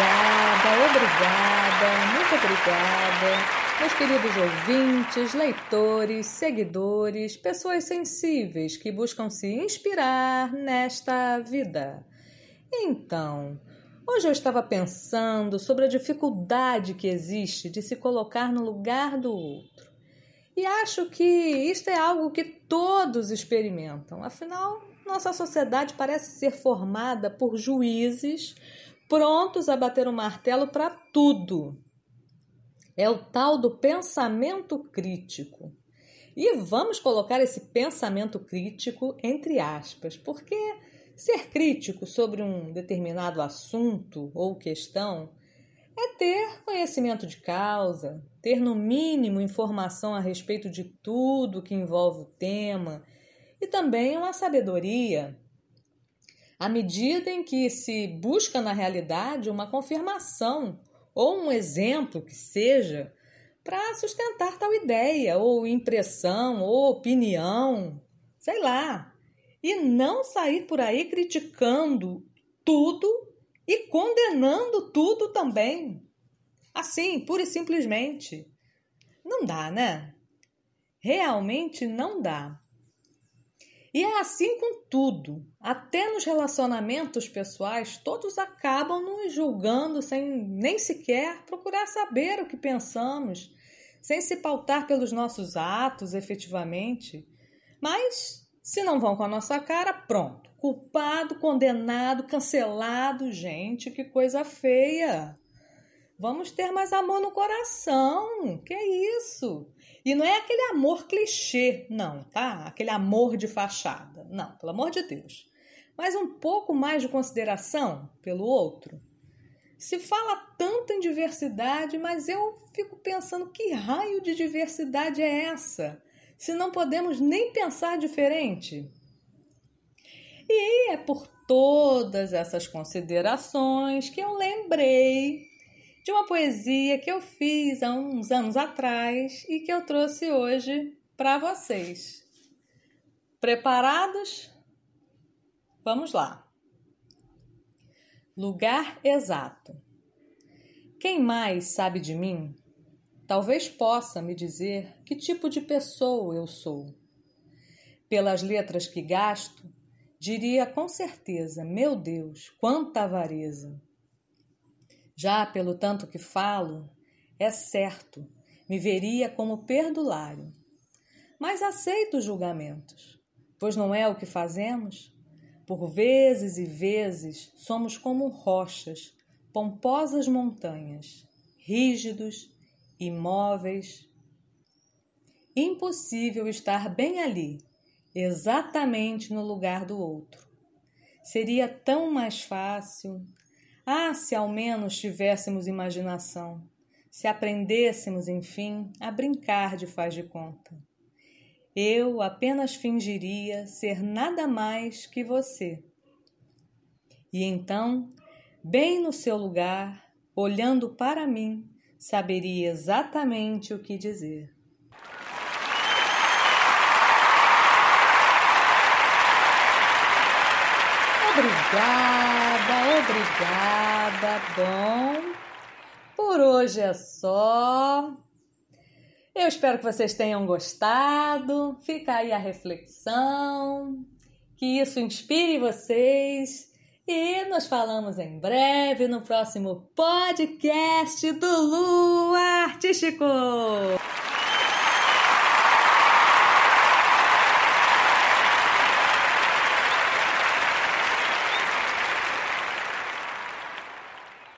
Obrigada, obrigada, muito obrigada. Meus queridos ouvintes, leitores, seguidores, pessoas sensíveis que buscam se inspirar nesta vida. Então, hoje eu estava pensando sobre a dificuldade que existe de se colocar no lugar do outro. E acho que isto é algo que todos experimentam. Afinal, nossa sociedade parece ser formada por juízes prontos a bater o martelo para tudo é o tal do pensamento crítico. E vamos colocar esse pensamento crítico entre aspas, porque ser crítico sobre um determinado assunto ou questão é ter conhecimento de causa, ter no mínimo informação a respeito de tudo que envolve o tema e também uma sabedoria. À medida em que se busca na realidade uma confirmação ou um exemplo que seja para sustentar tal ideia, ou impressão, ou opinião, sei lá. E não sair por aí criticando tudo e condenando tudo também. Assim, pura e simplesmente. Não dá, né? Realmente não dá. E é assim com tudo. Até nos relacionamentos pessoais, todos acabam nos julgando sem nem sequer procurar saber o que pensamos, sem se pautar pelos nossos atos efetivamente. Mas, se não vão com a nossa cara, pronto. Culpado, condenado, cancelado. Gente, que coisa feia. Vamos ter mais amor no coração. Que é isso? E não é aquele amor clichê, não, tá? Aquele amor de fachada. Não, pelo amor de Deus. Mas um pouco mais de consideração pelo outro. Se fala tanto em diversidade, mas eu fico pensando que raio de diversidade é essa? Se não podemos nem pensar diferente. E é por todas essas considerações que eu lembrei de uma poesia que eu fiz há uns anos atrás e que eu trouxe hoje para vocês. Preparados? Vamos lá. Lugar exato. Quem mais sabe de mim? Talvez possa me dizer que tipo de pessoa eu sou. Pelas letras que gasto, diria com certeza: meu Deus, quanta avareza! Já pelo tanto que falo, é certo, me veria como perdulário. Mas aceito os julgamentos, pois não é o que fazemos? Por vezes e vezes somos como rochas, pomposas montanhas, rígidos, imóveis. Impossível estar bem ali, exatamente no lugar do outro. Seria tão mais fácil, ah, se ao menos tivéssemos imaginação, se aprendêssemos, enfim, a brincar de faz de conta. Eu apenas fingiria ser nada mais que você. E então, bem no seu lugar, olhando para mim, saberia exatamente o que dizer. Obrigada, obrigada. Bom, por hoje é só. Eu espero que vocês tenham gostado. Fica aí a reflexão, que isso inspire vocês. E nos falamos em breve no próximo podcast do Lu Artístico.